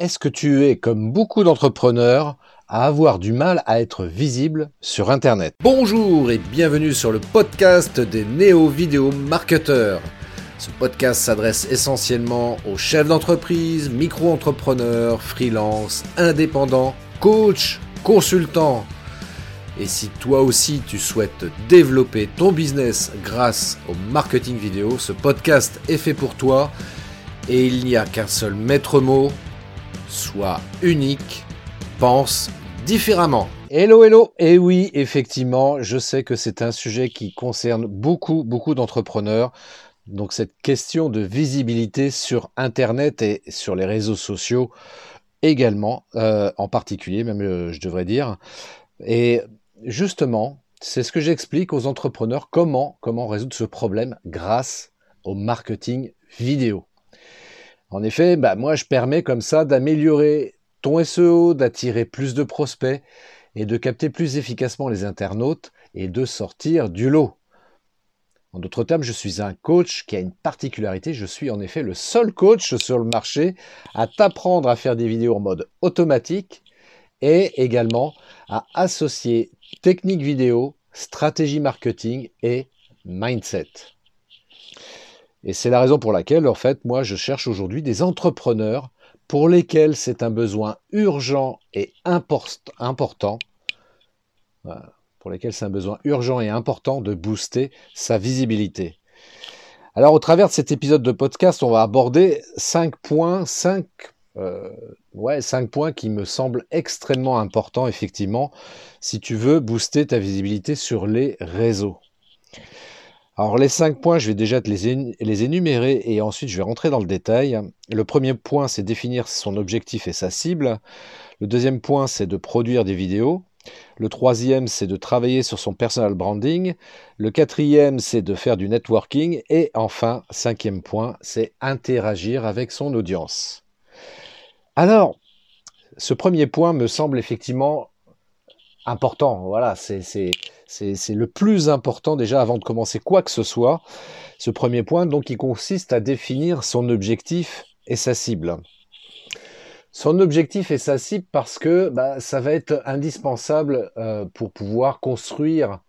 Est-ce que tu es, comme beaucoup d'entrepreneurs, à avoir du mal à être visible sur Internet? Bonjour et bienvenue sur le podcast des néo-vidéo marketeurs. Ce podcast s'adresse essentiellement aux chefs d'entreprise, micro-entrepreneurs, freelance, indépendants, coachs, consultants. Et si toi aussi tu souhaites développer ton business grâce au marketing vidéo, ce podcast est fait pour toi et il n'y a qu'un seul maître mot, Sois unique, pense différemment. Hello, hello. Et oui, effectivement, je sais que c'est un sujet qui concerne beaucoup, beaucoup d'entrepreneurs. Donc cette question de visibilité sur Internet et sur les réseaux sociaux également, euh, en particulier, même euh, je devrais dire. Et justement, c'est ce que j'explique aux entrepreneurs comment, comment résoudre ce problème grâce au marketing vidéo. En effet, bah, moi, je permets comme ça d'améliorer ton SEO, d'attirer plus de prospects et de capter plus efficacement les internautes et de sortir du lot. En d'autres termes, je suis un coach qui a une particularité. Je suis en effet le seul coach sur le marché à t'apprendre à faire des vidéos en mode automatique et également à associer technique vidéo, stratégie marketing et mindset. Et c'est la raison pour laquelle, en fait, moi, je cherche aujourd'hui des entrepreneurs pour lesquels c'est un besoin urgent et important, pour lesquels c'est un besoin urgent et important de booster sa visibilité. Alors, au travers de cet épisode de podcast, on va aborder cinq points, cinq, euh, points qui me semblent extrêmement importants, effectivement, si tu veux booster ta visibilité sur les réseaux. Alors les cinq points, je vais déjà les, énumérer et ensuite je vais rentrer dans le détail. Le premier point, c'est définir son objectif et sa cible. Le deuxième point, c'est de produire des vidéos. Le troisième, c'est de travailler sur son personal branding. Le quatrième, c'est de faire du networking. Et enfin, cinquième point, c'est interagir avec son audience. Alors, ce premier point me semble effectivement important. Voilà, c'est le plus important déjà avant de commencer quoi que ce soit. Ce premier point, donc, qui consiste à définir son objectif et sa cible. Son objectif et sa cible parce que bah, ça va être indispensable euh, pour pouvoir construire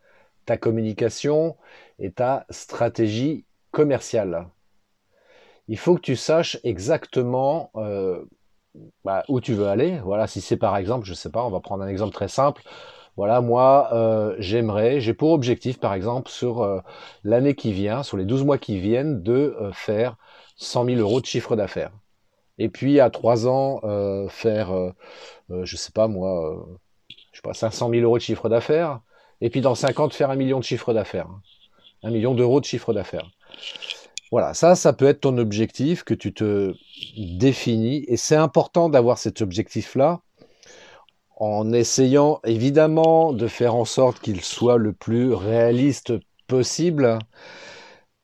ta communication et ta stratégie commerciale. Il faut que tu saches exactement euh, bah, où tu veux aller. Voilà, si c'est par exemple, je sais pas, on va prendre un exemple très simple. Voilà, moi, euh, j'aimerais, j'ai pour objectif, par exemple, sur euh, l'année qui vient, sur les 12 mois qui viennent, de euh, faire 100 000 euros de chiffre d'affaires. Et puis, à 3 ans, faire, je sais pas moi, je sais pas, 500 000 euros de chiffre d'affaires. Et puis, dans 5 ans, faire un million de chiffre d'affaires. Un million d'euros de chiffre d'affaires. Voilà, ça, ça peut être ton objectif que tu te définis. Et c'est important d'avoir cet objectif-là en essayant évidemment de faire en sorte qu'il soit le plus réaliste possible.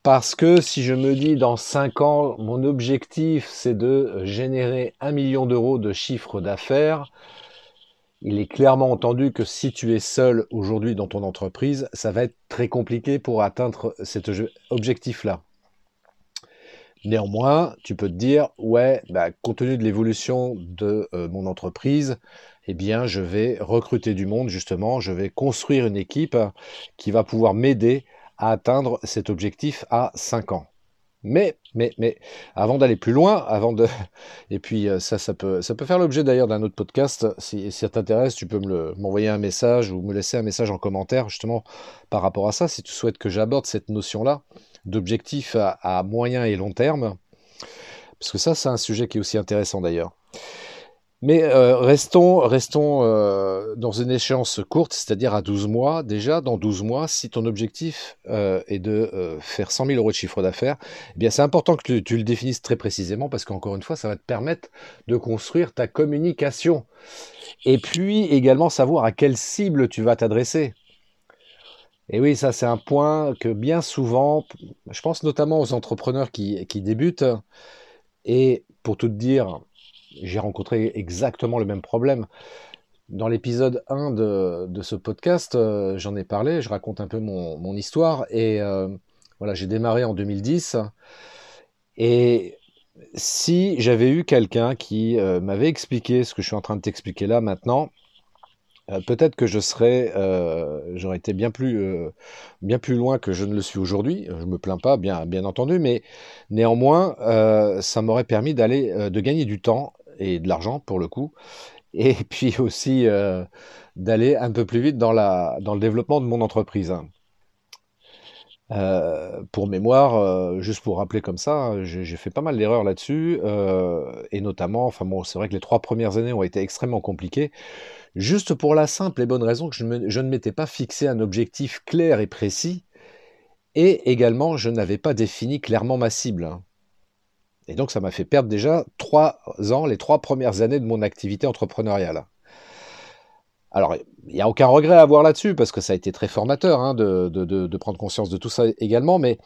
Parce que si je me dis dans 5 ans, mon objectif c'est de générer un million d'euros de chiffre d'affaires, il est clairement entendu que si tu es seul aujourd'hui dans ton entreprise, ça va être très compliqué pour atteindre cet objectif-là. Néanmoins, tu peux te dire, ouais, bah, compte tenu de l'évolution de euh, mon entreprise, eh bien, je vais recruter du monde, justement, je vais construire une équipe qui va pouvoir m'aider à atteindre cet objectif à 5 ans. Mais, mais, mais, avant d'aller plus loin, avant de, et puis euh, ça, peut, ça peut faire l'objet d'ailleurs d'un autre podcast. Si, ça t'intéresse, tu peux me m'envoyer un message ou me laisser un message en commentaire justement par rapport à ça, si tu souhaites que j'aborde cette notion-là d'objectif à moyen et long terme, parce que ça, c'est un sujet qui est aussi intéressant d'ailleurs. Mais euh, restons, restons euh, dans une échéance courte, c'est-à-dire à 12 mois. Déjà, dans 12 mois, si ton objectif euh, est de faire 100 000 euros de chiffre d'affaires, eh c'est important que tu, tu, le définisses très précisément parce qu'encore une fois, ça va te permettre de construire ta communication. Et puis également savoir à quelle cible tu vas t'adresser. Et oui, ça c'est un point que bien souvent, je pense notamment aux entrepreneurs qui, débutent, et pour tout te dire, j'ai rencontré exactement le même problème. Dans l'épisode 1 de, ce podcast, euh, j'en ai parlé, je raconte un peu mon, histoire. Et euh, voilà, j'ai démarré en 2010. Et si j'avais eu quelqu'un qui euh, m'avait expliqué ce que je suis en train de t'expliquer là maintenant, euh, peut-être que je serais, euh, j'aurais été bien plus, bien plus loin que je ne le suis aujourd'hui. Je me plains pas, bien, bien entendu, mais néanmoins, ça m'aurait permis d'aller, de gagner du temps et de l'argent pour le coup, et puis aussi d'aller un peu plus vite dans la, dans le développement de mon entreprise. Euh, pour mémoire, euh, juste pour rappeler comme ça, j'ai fait pas mal d'erreurs là-dessus, euh, et notamment, enfin bon, c'est vrai que les trois premières années ont été extrêmement compliquées, juste pour la simple et bonne raison que je, ne m'étais pas fixé un objectif clair et précis, et également je n'avais pas défini clairement ma cible. Et donc ça m'a fait perdre déjà trois ans, les trois premières années de mon activité entrepreneuriale. Alors, il n'y a aucun regret à avoir là-dessus, parce que ça a été très formateur hein, de, prendre conscience de tout ça également, mais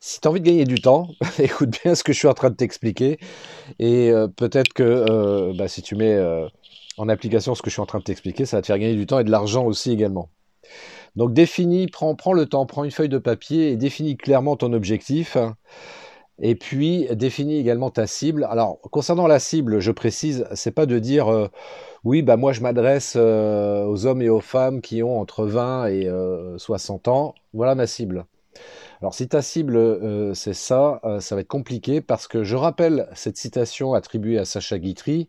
si tu as envie de gagner du temps, écoute bien ce que je suis en train de t'expliquer, et euh, peut-être que euh, bah, si tu mets euh, en application ce que je suis en train de t'expliquer, ça va te faire gagner du temps et de l'argent aussi également. Donc définis, prends, prends le temps, prends une feuille de papier et définis clairement ton objectif. Et puis définis également ta cible. Alors concernant la cible, je précise, c'est pas de dire oui, bah moi je m'adresse euh, aux hommes et aux femmes qui ont entre 20 et 60 euh, ans. Voilà ma cible. Alors si ta cible euh, c'est ça, ça va être compliqué parce que je rappelle cette citation attribuée à Sacha Guitry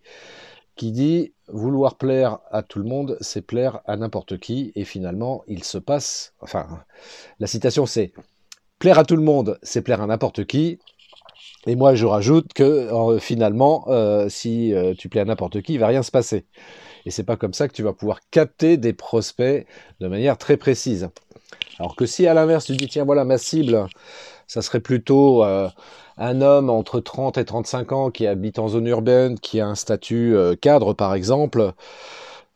qui dit vouloir plaire à tout le monde, c'est plaire à n'importe qui et finalement il se passe, enfin la citation c'est plaire à tout le monde, c'est plaire à n'importe qui et moi, je rajoute que finalement, euh, si euh, tu plais à n'importe qui, il va rien se passer. Et c'est pas comme ça que tu vas pouvoir capter des prospects de manière très précise. Alors que si à l'inverse, tu dis tiens voilà ma cible, ça serait plutôt un homme entre 30 et 35 ans qui habite en zone urbaine, qui a un statut cadre par exemple.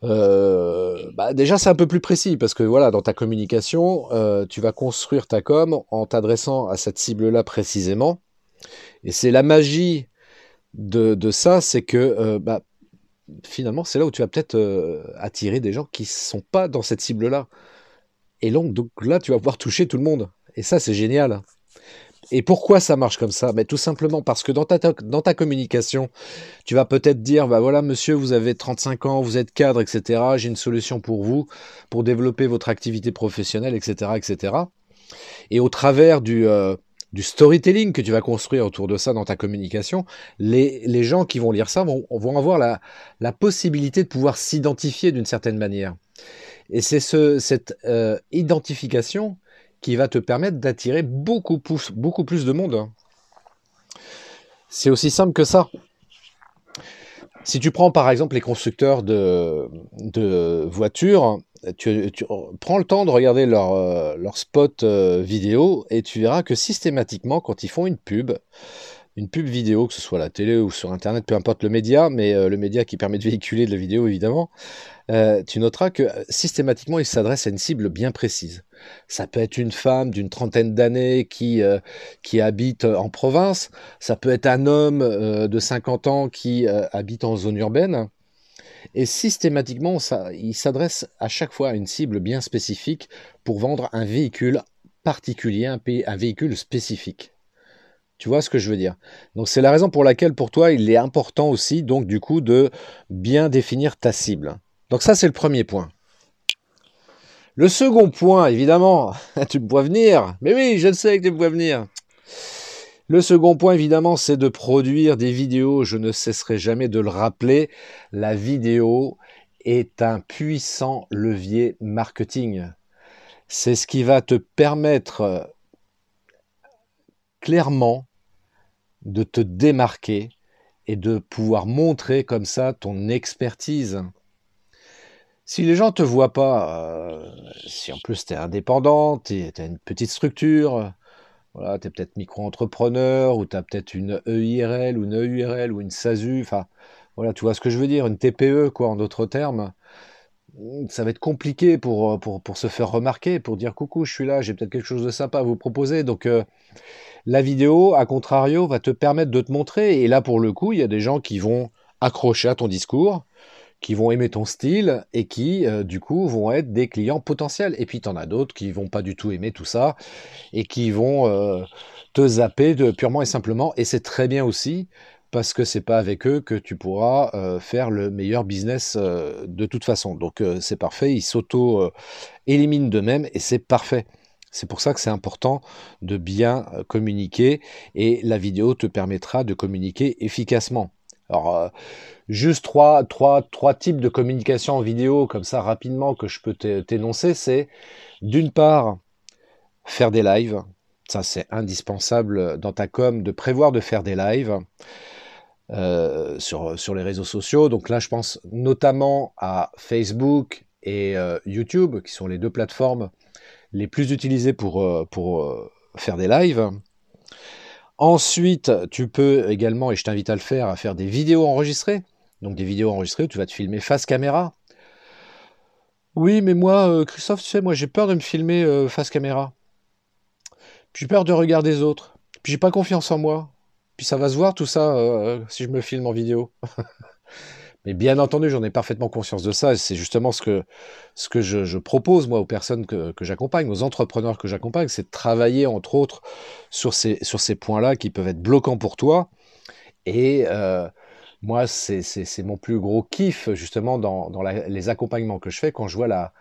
bah déjà c'est un peu plus précis parce que voilà dans ta communication tu vas construire ta com en t'adressant à cette cible là précisément et c'est la magie de, ça, c'est que euh, bah, finalement, c'est là où tu vas peut-être euh, attirer des gens qui sont pas dans cette cible-là. Et donc, donc, là, tu vas pouvoir toucher tout le monde. Et ça, c'est génial. Et pourquoi ça marche comme ça? Mais Tout simplement parce que dans ta, dans ta communication, tu vas peut-être dire, bah voilà monsieur, vous avez 35 ans, vous êtes cadre, etc. J'ai une solution pour vous, pour développer votre activité professionnelle, etc. etc. Et au travers du, euh, du storytelling que tu vas construire autour de ça dans ta communication, les, gens qui vont lire ça vont, vont avoir la, la, possibilité de pouvoir s'identifier d'une certaine manière. Et c'est ce, cette euh, identification qui va te permettre d'attirer beaucoup plus, de monde. C'est aussi simple que ça. Si tu prends par exemple les constructeurs de, voitures, tu, prends le temps de regarder leur, euh, spot euh, vidéo et tu verras que systématiquement, quand ils font une pub, une pub vidéo, que ce soit à la télé ou sur Internet, peu importe le média, mais euh, le média qui permet de véhiculer de la vidéo évidemment, tu noteras que systématiquement, ils s'adressent à une cible bien précise. Ça peut être une femme d'une trentaine d'années qui, habite en province, ça peut être un homme de 50 ans qui habite en zone urbaine, et systématiquement, il s'adresse à chaque fois à une cible bien spécifique pour vendre un véhicule particulier, un véhicule spécifique. Tu vois ce que je veux dire? Donc c'est la raison pour laquelle pour toi il est important aussi donc du coup de bien définir ta cible. Donc ça c'est le premier point. Le second point, évidemment, tu me venir. Mais oui, je le sais que tu me venir. Le second point, évidemment, c'est de produire des vidéos. Je ne cesserai jamais de le rappeler. La vidéo est un puissant levier marketing. C'est ce qui va te permettre clairement de te démarquer et de pouvoir montrer comme ça ton expertise. Si les gens te voient pas, euh, si en plus tu es indépendant, tu as une petite structure, voilà, tu es peut-être micro-entrepreneur, ou tu as peut-être une EIRL, ou une EURL, ou une SASU, enfin, voilà, tu vois ce que je veux dire, une TPE, quoi, en d'autres termes. Ça va être compliqué pour, pour, pour, se faire remarquer, pour dire coucou, je suis là, j'ai peut-être quelque chose de sympa à vous proposer. Donc, euh, la vidéo, à contrario, va te permettre de te montrer. Et là, pour le coup, il y a des gens qui vont accrocher à ton discours, qui vont aimer ton style et qui, euh, du coup, vont être des clients potentiels. Et puis, tu en as d'autres qui vont pas du tout aimer tout ça et qui vont euh, te zapper de, purement et simplement. Et c'est très bien aussi parce que c'est pas avec eux que tu pourras euh, faire le meilleur business euh, de toute façon. Donc euh, c'est parfait, ils s'auto-éliminent d'eux-mêmes et c'est parfait. C'est pour ça que c'est important de bien communiquer et la vidéo te permettra de communiquer efficacement. Alors, juste trois, trois, trois types de communication en vidéo, comme ça rapidement, que je peux t'énoncer, c'est d'une part, faire des lives. Ça, c'est indispensable dans ta com de prévoir de faire des lives. Euh, sur, les réseaux sociaux. Donc là, je pense notamment à Facebook et euh, YouTube, qui sont les deux plateformes les plus utilisées pour, euh, faire des lives. Ensuite, tu peux également, et je t'invite à le faire, à faire des vidéos enregistrées. Donc des vidéos enregistrées où tu vas te filmer face caméra. Oui, mais moi, Christophe, tu sais, moi j'ai peur de me filmer face caméra. J'ai peur de regarder les autres. Puis j'ai pas confiance en moi. Puis ça va se voir tout ça euh, si je me filme en vidéo. Mais bien entendu, j'en ai parfaitement conscience de ça. C'est justement ce que, ce que je, propose, moi, aux personnes que, j'accompagne, aux entrepreneurs que j'accompagne, c'est de travailler, entre autres, sur ces, sur ces points-là qui peuvent être bloquants pour toi. Et euh, moi, c'est mon plus gros kiff, justement, dans, dans les accompagnements que je fais, quand je vois la,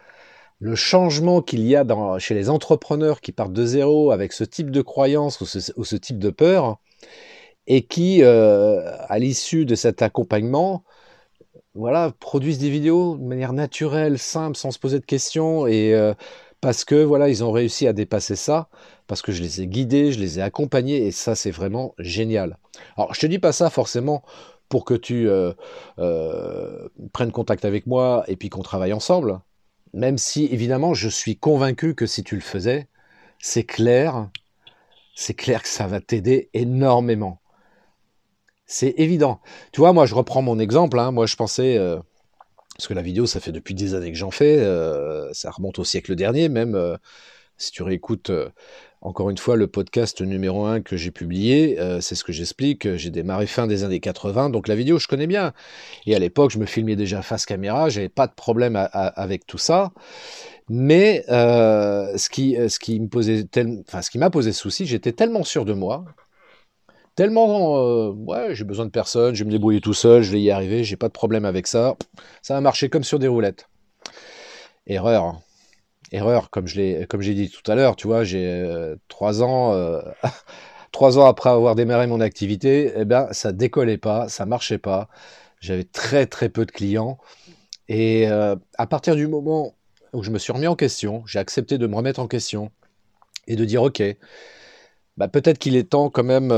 le changement qu'il y a dans, chez les entrepreneurs qui partent de zéro avec ce type de croyance ou ce, ou ce type de peur et qui, euh, à l'issue de cet accompagnement, voilà, produisent des vidéos de manière naturelle, simple, sans se poser de questions, et euh, parce que voilà, ils ont réussi à dépasser ça, parce que je les ai guidés, je les ai accompagnés, et ça, c'est vraiment génial. Alors, je te dis pas ça forcément pour que tu euh, prennes contact avec moi et puis qu'on travaille ensemble, même si évidemment, je suis convaincu que si tu le faisais, c'est clair, c'est clair que ça va t'aider énormément. C'est évident. Tu vois, moi, je reprends mon exemple. Hein. Moi, je pensais, euh, parce que la vidéo, ça fait depuis des années que j'en fais, euh, ça remonte au siècle dernier, même euh, si tu réécoutes encore une fois le podcast numéro 1 que j'ai publié, c'est ce que j'explique. J'ai démarré fin des années 80, donc la vidéo, je connais bien. Et à l'époque, je me filmais déjà face caméra, j'avais pas de problème avec tout ça. Mais ce qui, ce qui me posait, ce qui m'a posé souci, j'étais tellement sûr de moi tellement euh, ouais j'ai besoin de personne, je vais me débrouiller tout seul, je vais y arriver, j'ai pas de problème avec ça. Ça a marché comme sur des roulettes. Erreur. Erreur, comme je l'ai comme j'ai dit tout à l'heure, tu vois, j'ai euh, trois ans euh, trois ans après avoir démarré mon activité, eh ben ça décollait pas, ça marchait pas. J'avais très très peu de clients et à partir du moment où je me suis remis en question, j'ai accepté de me remettre en question et de dire ok, bah, peut-être qu'il est temps quand même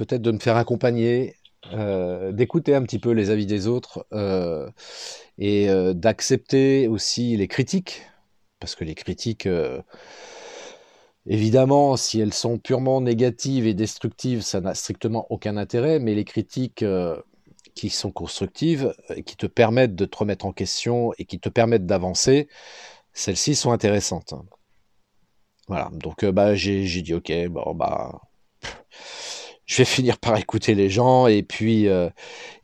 peut-être de me faire accompagner, euh, d'écouter un petit peu les avis des autres euh, et euh, d'accepter aussi les critiques, parce que les critiques, évidemment, si elles sont purement négatives et destructives, ça n'a strictement aucun intérêt, mais les critiques qui sont constructives, qui te permettent de te remettre en question et qui te permettent d'avancer, celles-ci sont intéressantes. Voilà, donc bah, j'ai dit ok, bon bah je vais finir par écouter les gens et puis euh,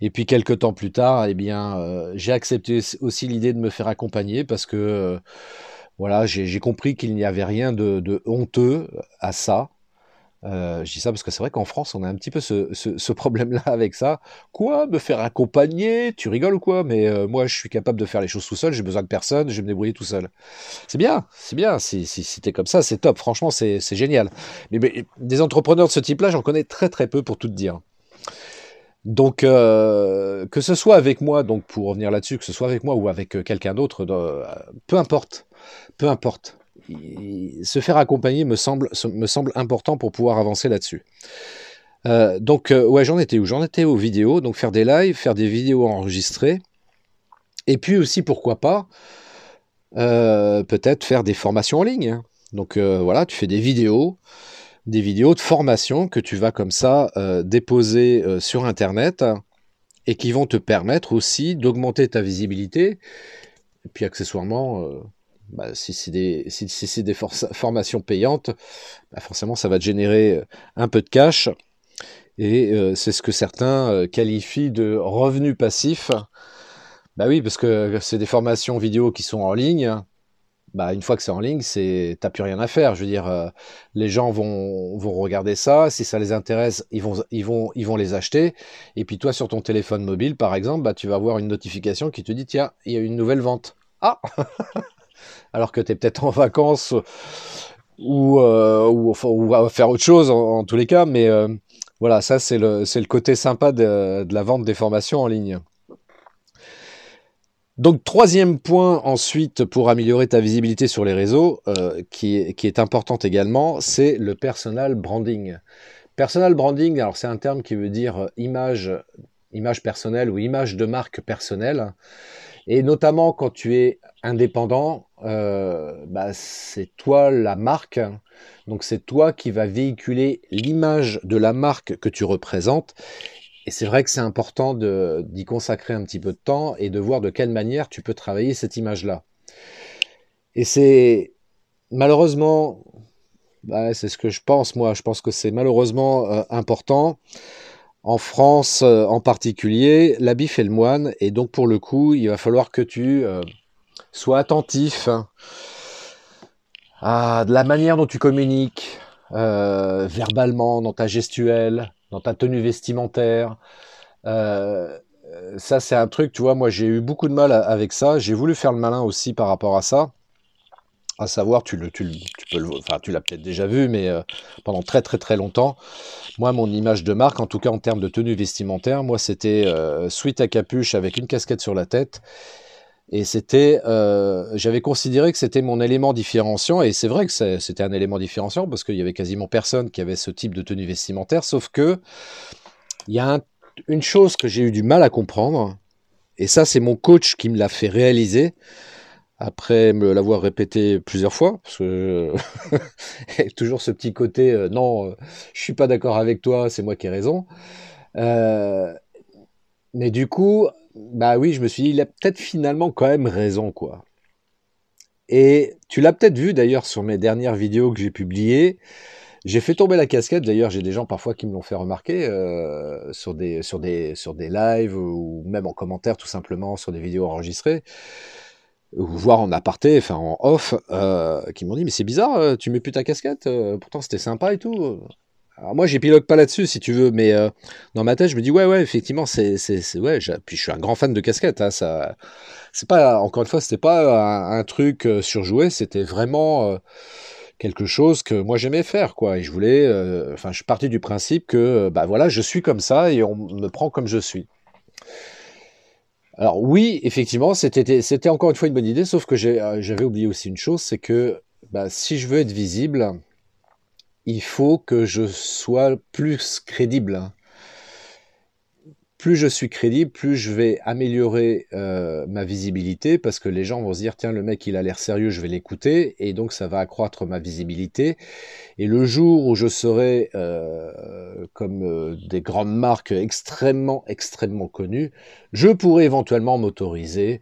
et puis quelques temps plus tard, eh bien, euh, j'ai accepté aussi l'idée de me faire accompagner parce que euh, voilà, j'ai compris qu'il n'y avait rien de, honteux à ça. Euh, je dis ça parce que c'est vrai qu'en France, on a un petit peu ce, problème-là avec ça. Quoi? Me faire accompagner? Tu rigoles quoi? Mais euh, moi, je suis capable de faire les choses tout seul, j'ai besoin de personne, je vais me débrouiller tout seul. C'est bien, c'est bien. Si, si, t'es comme ça, c'est top. Franchement, c'est génial. Mais, des entrepreneurs de ce type-là, j'en connais très très peu pour tout te dire. Donc, euh, que ce soit avec moi, donc pour revenir là-dessus, que ce soit avec moi ou avec quelqu'un d'autre, peu importe, peu importe se faire accompagner me semble, me semble important pour pouvoir avancer là-dessus. Euh, donc, euh, ouais, j'en étais où? J'en étais aux vidéos, donc faire des lives, faire des vidéos enregistrées. Et puis aussi, pourquoi pas, euh, peut-être faire des formations en ligne. Hein. Donc voilà, tu fais des vidéos, des vidéos de formation que tu vas comme ça déposer sur Internet et qui vont te permettre aussi d'augmenter ta visibilité et puis accessoirement bah, si c'est des, formations payantes, bah, forcément ça va générer euh, un peu de cash. Et euh, c'est ce que certains euh, qualifient de revenus passifs. Bah oui, parce que c'est des formations vidéo qui sont en ligne. bah, une fois que c'est en ligne, c'est t'as plus rien à faire. Je veux dire, les gens vont, regarder ça. Si ça les intéresse, ils vont les acheter. Et puis toi, sur ton téléphone mobile, par exemple, bah, tu vas avoir une notification qui te dit tiens, il y a une nouvelle vente. Ah Alors que tu es peut-être en vacances ou, euh, ou, à faire autre chose en, tous les cas. Mais euh, voilà, ça c'est le, le côté sympa de, la vente des formations en ligne. Donc troisième point ensuite pour améliorer ta visibilité sur les réseaux, euh, qui, est, importante également, c'est le personal branding. Personal branding, alors c'est un terme qui veut dire image, image personnelle ou image de marque personnelle. Et notamment quand tu es indépendant, euh, bah, c'est toi la marque. Donc c'est toi qui va véhiculer l'image de la marque que tu représentes et c'est vrai que c'est important d'y consacrer un petit peu de temps et de voir de quelle manière tu peux travailler cette image-là. Et c'est malheureusement, bah, c'est ce que je pense moi, je pense que c'est malheureusement euh, important. En France euh, en particulier, l'habit fait le moine, et donc pour le coup, il va falloir que tu euh, sois attentif à la manière dont tu communiques, verbalement, dans ta gestuelle, dans ta tenue vestimentaire. Euh, ça, c'est un truc, tu vois, moi j'ai eu beaucoup de mal avec ça. J'ai voulu faire le malin aussi par rapport à ça. À savoir, tu, le, tu, peux le, enfin, tu l'as peut-être déjà vu, mais euh, pendant très très très longtemps, moi, mon image de marque, en tout cas en termes de tenue vestimentaire, moi c'était euh, suite à capuche avec une casquette sur la tête. Et c'était, euh, j'avais considéré que c'était mon élément différenciant, et c'est vrai que c'était un élément différenciant parce qu'il y avait quasiment personne qui avait ce type de tenue vestimentaire, sauf que il y a une chose que j'ai eu du mal à comprendre, et ça c'est mon coach qui me l'a fait réaliser après me l'avoir répété plusieurs fois, parce que toujours ce petit côté euh, non, je suis pas d'accord avec toi, c'est moi qui ai raison. Euh, mais du coup, bah oui, je me suis dit, il a peut-être finalement quand même raison, quoi. Et tu l'as peut-être vu d'ailleurs sur mes dernières vidéos que j'ai publiées. J'ai fait tomber la casquette. D'ailleurs, j'ai des gens parfois qui me l'ont fait remarquer euh, sur des sur des sur des lives ou même en commentaire tout simplement sur des vidéos enregistrées, voire en aparté, enfin en off, euh, qui m'ont dit mais c'est bizarre, euh, tu mets plus ta casquette. pourtant c'était sympa et tout. Alors moi, j'épilogue pas là-dessus, si tu veux, mais euh, dans ma tête, je me dis ouais, ouais, effectivement, c'est, c'est, ouais. Puis je suis un grand fan de casquettes. Hein, ça, c'est pas, encore une fois, c'était pas un, truc euh, surjoué, c'était vraiment euh, quelque chose que moi j'aimais faire, quoi. Et je voulais, enfin, je partais du principe que, bah voilà, je suis comme ça et on me prend comme je suis. Alors oui, effectivement, c'était, encore une fois une bonne idée, sauf que j'avais oublié aussi une chose, c'est que bah, si je veux être visible il faut que je sois plus crédible. Plus je suis crédible, plus je vais améliorer euh, ma visibilité parce que les gens vont se dire tiens le mec il a l'air sérieux, je vais l'écouter et donc ça va accroître ma visibilité. Et le jour où je serai euh, comme euh, des grandes marques extrêmement extrêmement connues, je pourrai éventuellement m'autoriser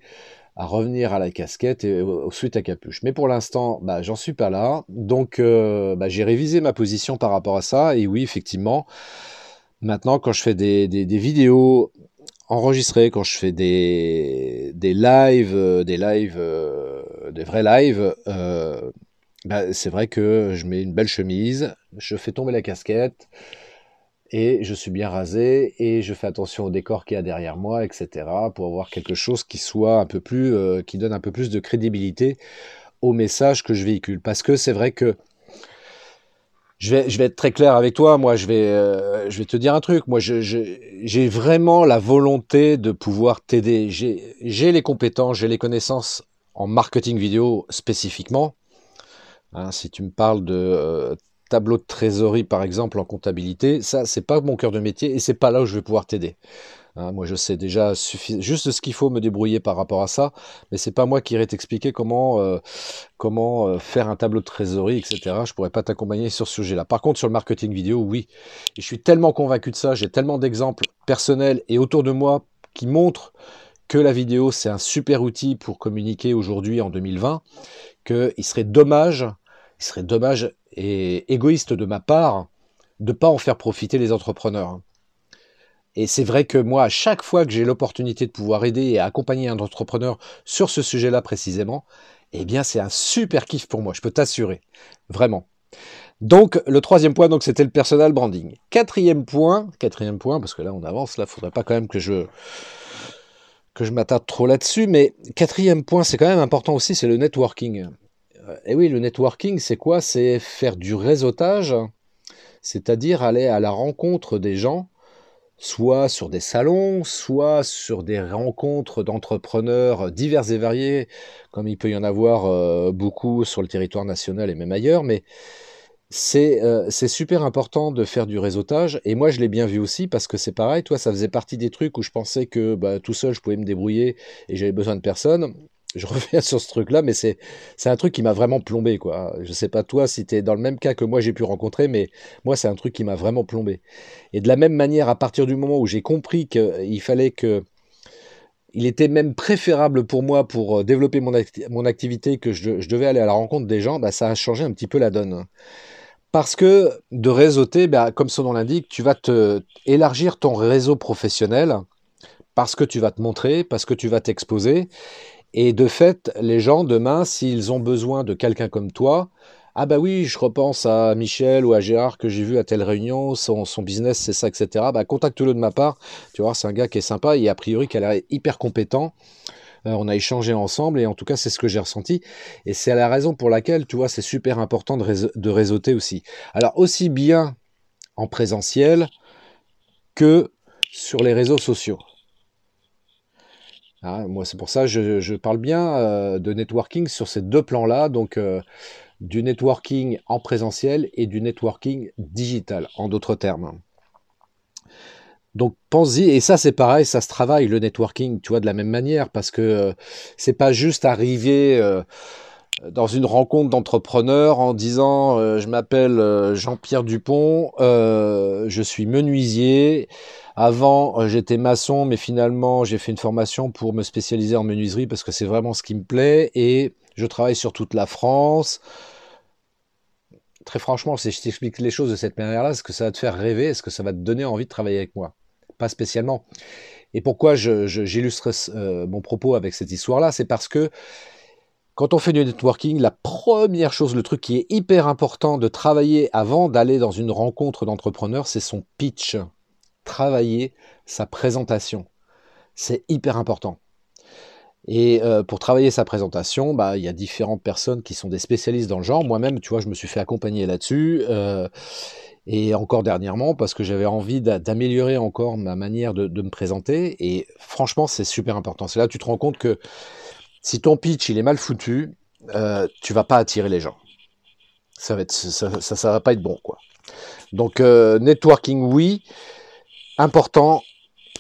à revenir à la casquette et suite à capuche. Mais pour l'instant, bah, j'en suis pas là. Donc, bah, j'ai révisé ma position par rapport à ça. Et oui, effectivement, maintenant, quand je fais des, vidéos enregistrées, quand je fais des, des lives, euh, des lives, euh, des vrais lives, bah, c'est vrai que je mets une belle chemise, je fais tomber la casquette et je suis bien rasé et je fais attention au décor qu'il y a derrière moi, etc. pour avoir quelque chose qui soit un peu plus, euh, qui donne un peu plus de crédibilité au message que je véhicule. Parce que c'est vrai que je vais, être très clair avec toi. Moi, je vais, euh, je vais te dire un truc. Moi, j'ai vraiment la volonté de pouvoir t'aider. J'ai les compétences, j'ai les connaissances en marketing vidéo spécifiquement. Hein, si tu me parles de euh, tableau de trésorerie, par exemple, en comptabilité, ça, c'est pas mon cœur de métier et c'est pas là où je vais pouvoir t'aider. Hein, moi, je sais déjà juste ce qu'il faut me débrouiller par rapport à ça, mais c'est pas moi qui irai t'expliquer comment euh, euh, faire un tableau de trésorerie, etc. Je pourrais pas t'accompagner sur ce sujet-là. Par contre, sur le marketing vidéo, oui. Je suis tellement convaincu de ça. J'ai tellement d'exemples personnels et autour de moi qui montrent que la vidéo c'est un super outil pour communiquer aujourd'hui en 2020, qu'il serait dommage, il serait dommage et égoïste de ma part de pas en faire profiter les entrepreneurs. Et c'est vrai que moi, à chaque fois que j'ai l'opportunité de pouvoir aider et accompagner un entrepreneur sur ce sujet-là précisément, eh bien c'est un super kiff pour moi, je peux t'assurer. Vraiment. Donc le troisième point, donc c'était le personal branding. Quatrième point, quatrième point, parce que là on avance, là, faudrait pas quand même que je que je m'attarde trop là-dessus, mais quatrième point, c'est quand même important aussi, c'est le networking. Euh, et oui, le networking, c'est quoi? C'est faire du réseautage, c'est-à-dire aller à la rencontre des gens soit sur des salons, soit sur des rencontres d'entrepreneurs divers et variés, comme il peut y en avoir euh, beaucoup sur le territoire national et même ailleurs, mais euh, c'est super important de faire du réseautage, et moi je l'ai bien vu aussi, parce que c'est pareil, toi ça faisait partie des trucs où je pensais que bah, tout seul je pouvais me débrouiller et j'avais besoin de personne, je reviens sur ce truc-là, mais c'est un truc qui m'a vraiment plombé, quoi. Je sais pas toi si tu es dans le même cas que moi j'ai pu rencontrer, mais moi c'est un truc qui m'a vraiment plombé. Et de la même manière, à partir du moment où j'ai compris qu'il fallait que il était même préférable pour moi pour euh, développer mon, mon activité que je, devais aller à la rencontre des gens, bah, ça a changé un petit peu la donne. Parce que de réseauter, bah, comme son nom l'indique, tu vas te élargir ton réseau professionnel parce que tu vas te montrer, parce que tu vas t'exposer, et de fait, les gens, demain, s'ils ont besoin de quelqu'un comme toi, ah bah oui, je repense à Michel ou à Gérard que j'ai vu à telle réunion, son, business c'est ça, etc. Bah contacte-le de ma part, tu vois, c'est un gars qui est sympa et a priori qui a l'air hyper compétent. Euh, on a échangé ensemble et en tout cas c'est ce que j'ai ressenti et c'est la raison pour laquelle tu vois c'est super important de, de réseauter aussi. Alors aussi bien en présentiel que sur les réseaux sociaux. Ah, moi, c'est pour ça que je, parle bien euh, de networking sur ces deux plans-là, donc euh, du networking en présentiel et du networking digital, en d'autres termes. Donc pense-y, et ça c'est pareil, ça se travaille le networking, tu vois, de la même manière, parce que euh, c'est pas juste arriver dans une rencontre d'entrepreneurs en disant je m'appelle Jean-Pierre Dupont, je suis menuisier, avant, euh, j'étais maçon, mais finalement, j'ai fait une formation pour me spécialiser en menuiserie parce que c'est vraiment ce qui me plaît et je travaille sur toute la France. Très franchement, si je t'explique les choses de cette manière-là, est-ce que ça va te faire rêver? Est-ce que ça va te donner envie de travailler avec moi? Pas spécialement. Et pourquoi j'illustre euh, mon propos avec cette histoire-là? C'est parce que quand on fait du networking, la première chose, le truc qui est hyper important de travailler avant d'aller dans une rencontre d'entrepreneurs, c'est son pitch travailler sa présentation. C'est hyper important. Et euh, pour travailler sa présentation, bah, il y a différentes personnes qui sont des spécialistes dans le genre. Moi-même, tu vois, je me suis fait accompagner là-dessus. Euh, et encore dernièrement, parce que j'avais envie d'améliorer encore ma manière de, me présenter. Et franchement, c'est super important. C'est là que tu te rends compte que si ton pitch il est mal foutu, euh, tu vas pas attirer les gens. Ça va ça, ça, ça va pas être bon, quoi. Donc networking, oui important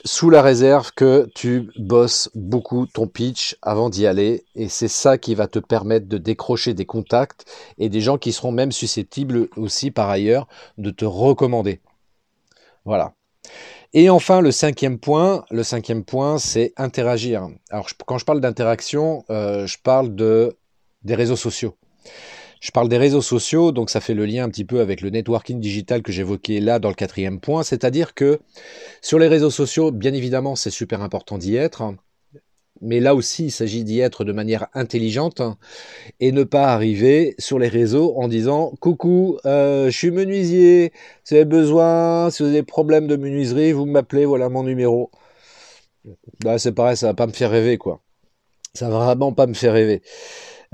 sous la réserve que tu bosses beaucoup ton pitch avant d'y aller et c'est ça qui va te permettre de décrocher des contacts et des gens qui seront même susceptibles aussi par ailleurs de te recommander. Voilà. Et enfin, le cinquième point, le cinquième point, c'est interagir. Alors, quand je parle d'interaction, euh, je parle de des réseaux sociaux. Je parle des réseaux sociaux, donc ça fait le lien un petit peu avec le networking digital que j'évoquais là dans le quatrième point, c'est-à-dire que sur les réseaux sociaux, bien évidemment, c'est super important d'y être, mais là aussi, il s'agit d'y être de manière intelligente et ne pas arriver sur les réseaux en disant coucou, euh, je suis menuisier, si vous avez besoin, si vous avez des problèmes de menuiserie, vous m'appelez, voilà mon numéro. Bah, c'est pareil, ça va pas me faire rêver, quoi. Ça va vraiment pas me faire rêver.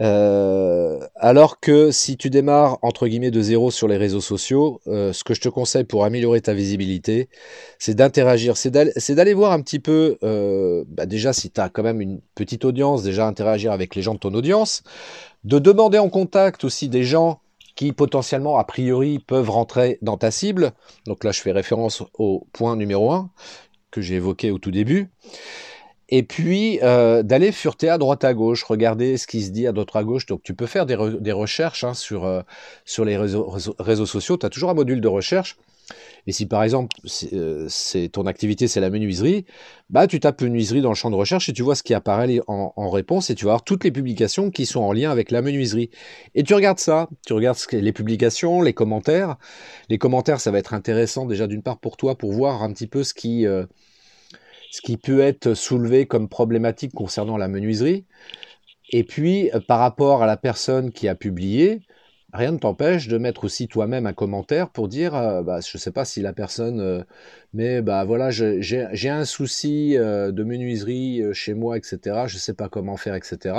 Euh, alors que si tu démarres entre guillemets de zéro sur les réseaux sociaux, euh, ce que je te conseille pour améliorer ta visibilité, c'est d'interagir, c'est d'aller voir un petit peu, euh, bah déjà si tu as quand même une petite audience, déjà interagir avec les gens de ton audience, de demander en contact aussi des gens qui potentiellement a priori peuvent rentrer dans ta cible. Donc là je fais référence au point numéro un que j'ai évoqué au tout début et puis euh, d'aller fureter à droite à gauche, regarder ce qui se dit à droite à gauche. Donc tu peux faire des, recherches hein, sur, euh, sur les réseaux, sociaux, tu as toujours un module de recherche. Et si par exemple c'est euh, ton activité c'est la menuiserie, bah tu tapes menuiserie dans le champ de recherche et tu vois ce qui apparaît en, en, réponse et tu vas voir toutes les publications qui sont en lien avec la menuiserie. Et tu regardes ça, tu regardes les publications, les commentaires. Les commentaires ça va être intéressant déjà d'une part pour toi pour voir un petit peu ce qui ce qui peut être soulevé comme problématique concernant la menuiserie. Et puis, par rapport à la personne qui a publié, rien ne t'empêche de mettre aussi toi-même un commentaire pour dire, bah, je ne sais pas si la personne, mais bah voilà, j'ai un souci de menuiserie chez moi, etc. Je ne sais pas comment faire, etc.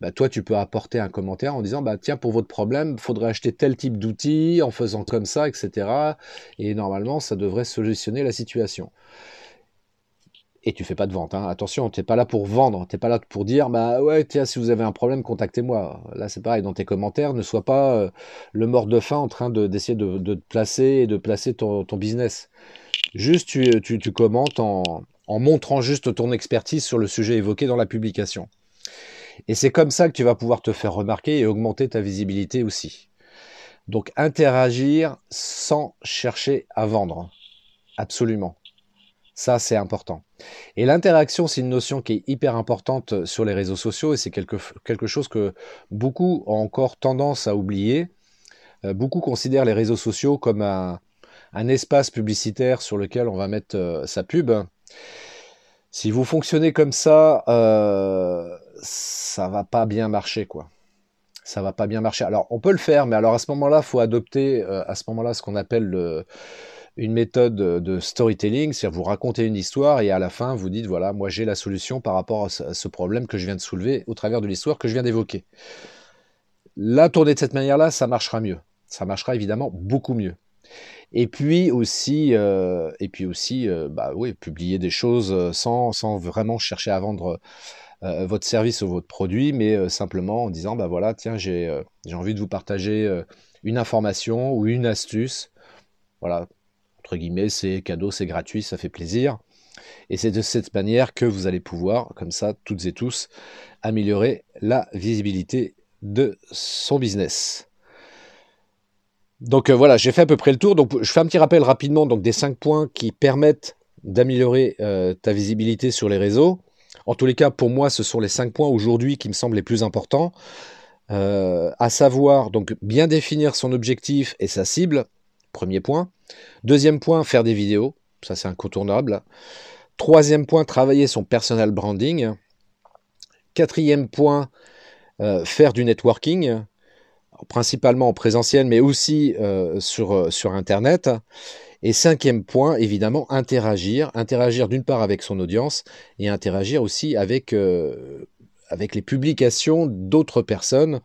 Bah, toi, tu peux apporter un commentaire en disant, bah tiens, pour votre problème, faudrait acheter tel type d'outil en faisant comme ça, etc. Et normalement, ça devrait solutionner la situation et tu fais pas de vente. Hein. Attention, tu n'es pas là pour vendre, tu n'es pas là pour dire bah ouais tiens si vous avez un problème contactez-moi. Là c'est pareil dans tes commentaires, ne sois pas euh, le mort de faim en train d'essayer de, te placer et de placer ton, business. Juste tu, tu, commentes en, en, montrant juste ton expertise sur le sujet évoqué dans la publication. Et c'est comme ça que tu vas pouvoir te faire remarquer et augmenter ta visibilité aussi. Donc interagir sans chercher à vendre. Absolument. Ça, c'est important. Et l'interaction, c'est une notion qui est hyper importante sur les réseaux sociaux et c'est quelque, chose que beaucoup ont encore tendance à oublier. Euh, beaucoup considèrent les réseaux sociaux comme un, espace publicitaire sur lequel on va mettre euh, sa pub. Si vous fonctionnez comme ça, euh, ça va pas bien marcher, quoi. Ça va pas bien marcher. Alors, on peut le faire, mais alors à ce moment-là, il faut adopter à ce moment-là ce qu'on appelle le, une méthode de storytelling, c'est-à-dire vous racontez une histoire et à la fin vous dites voilà, moi j'ai la solution par rapport à ce problème que je viens de soulever au travers de l'histoire que je viens d'évoquer. La tourner de cette manière-là, ça marchera mieux. Ça marchera évidemment beaucoup mieux. Et puis aussi, euh, et puis aussi, euh, bah oui, publier des choses euh, sans, sans vraiment chercher à vendre votre service ou votre produit, mais simplement en disant bah voilà, tiens, j'ai envie de vous partager une information ou une astuce. Voilà, entre guillemets, c'est cadeau, c'est gratuit, ça fait plaisir. Et c'est de cette manière que vous allez pouvoir, comme ça, toutes et tous, améliorer la visibilité de son business. Donc euh, voilà, j'ai fait à peu près le tour. Donc je fais un petit rappel rapidement donc des cinq points qui permettent d'améliorer euh, ta visibilité sur les réseaux. En tous les cas, pour moi, ce sont les cinq points aujourd'hui qui me semblent les plus importants. Euh, à savoir donc bien définir son objectif et sa cible, Premier point. Deuxième point, faire des vidéos. Ça, c'est incontournable. Troisième point, travailler son personal branding. Quatrième point, euh, faire du networking, principalement en présentiel, mais aussi euh, sur, euh, sur Internet. Et cinquième point, évidemment, interagir. Interagir d'une part avec son audience et interagir aussi avec les publications d'autres personnes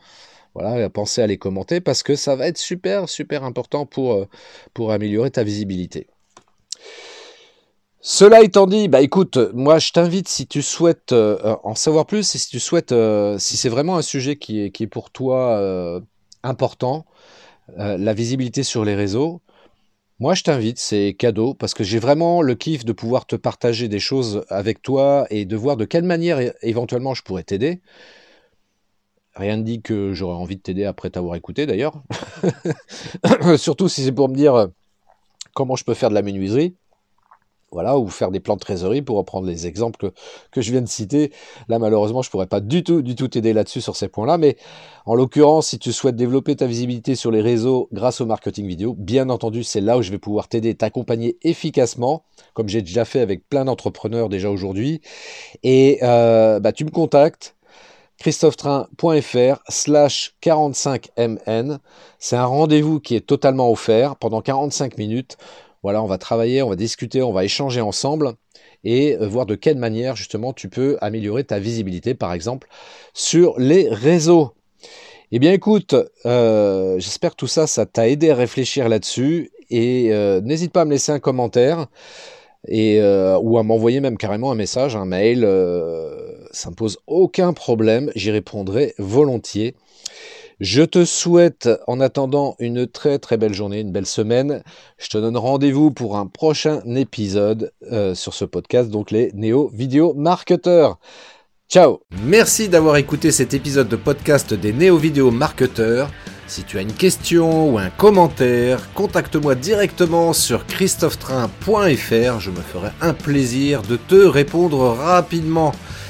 voilà, pensez à les commenter parce que ça va être super, super important pour, euh, pour améliorer ta visibilité. Cela étant dit, bah écoute, moi je t'invite si tu souhaites euh, en savoir plus si tu souhaites, euh, si c'est vraiment un sujet qui est, qui est pour toi important, la visibilité sur les réseaux, moi je t'invite, c'est cadeau parce que j'ai vraiment le kiff de pouvoir te partager des choses avec toi et de voir de quelle manière éventuellement je pourrais t'aider. Rien ne dit que j'aurais envie de t'aider après t'avoir écouté d'ailleurs. Surtout si c'est pour me dire euh, comment je peux faire de la menuiserie. Voilà, ou faire des plans de trésorerie pour reprendre les exemples que, je viens de citer. Là, malheureusement, je pourrais pas du tout, du tout t'aider là-dessus sur ces points-là. Mais en l'occurrence, si tu souhaites développer ta visibilité sur les réseaux grâce au marketing vidéo, bien entendu, c'est là où je vais pouvoir t'aider, t'accompagner efficacement, comme j'ai déjà fait avec plein d'entrepreneurs déjà aujourd'hui. Et euh, bah, tu me contactes christophetrain.fr slash 45mn. C'est un rendez-vous qui est totalement offert pendant 45 minutes. Voilà, on va travailler, on va discuter, on va échanger ensemble et euh, voir de quelle manière justement tu peux améliorer ta visibilité, par exemple, sur les réseaux. Eh bien écoute, euh, j'espère que tout ça, ça t'a aidé à réfléchir là-dessus et euh, n'hésite pas à me laisser un commentaire et ou à m'envoyer même carrément un message, un mail ça ne pose aucun problème, j'y répondrai volontiers. Je te souhaite en attendant une très très belle journée, une belle semaine. Je te donne rendez-vous pour un prochain épisode euh, sur ce podcast, donc les Néo Vidéo Marketeurs. Ciao Merci d'avoir écouté cet épisode de podcast des Néo Vidéo Marketeurs. Si tu as une question ou un commentaire, contacte-moi directement sur christophetrain.fr. Je me ferai un plaisir de te répondre rapidement.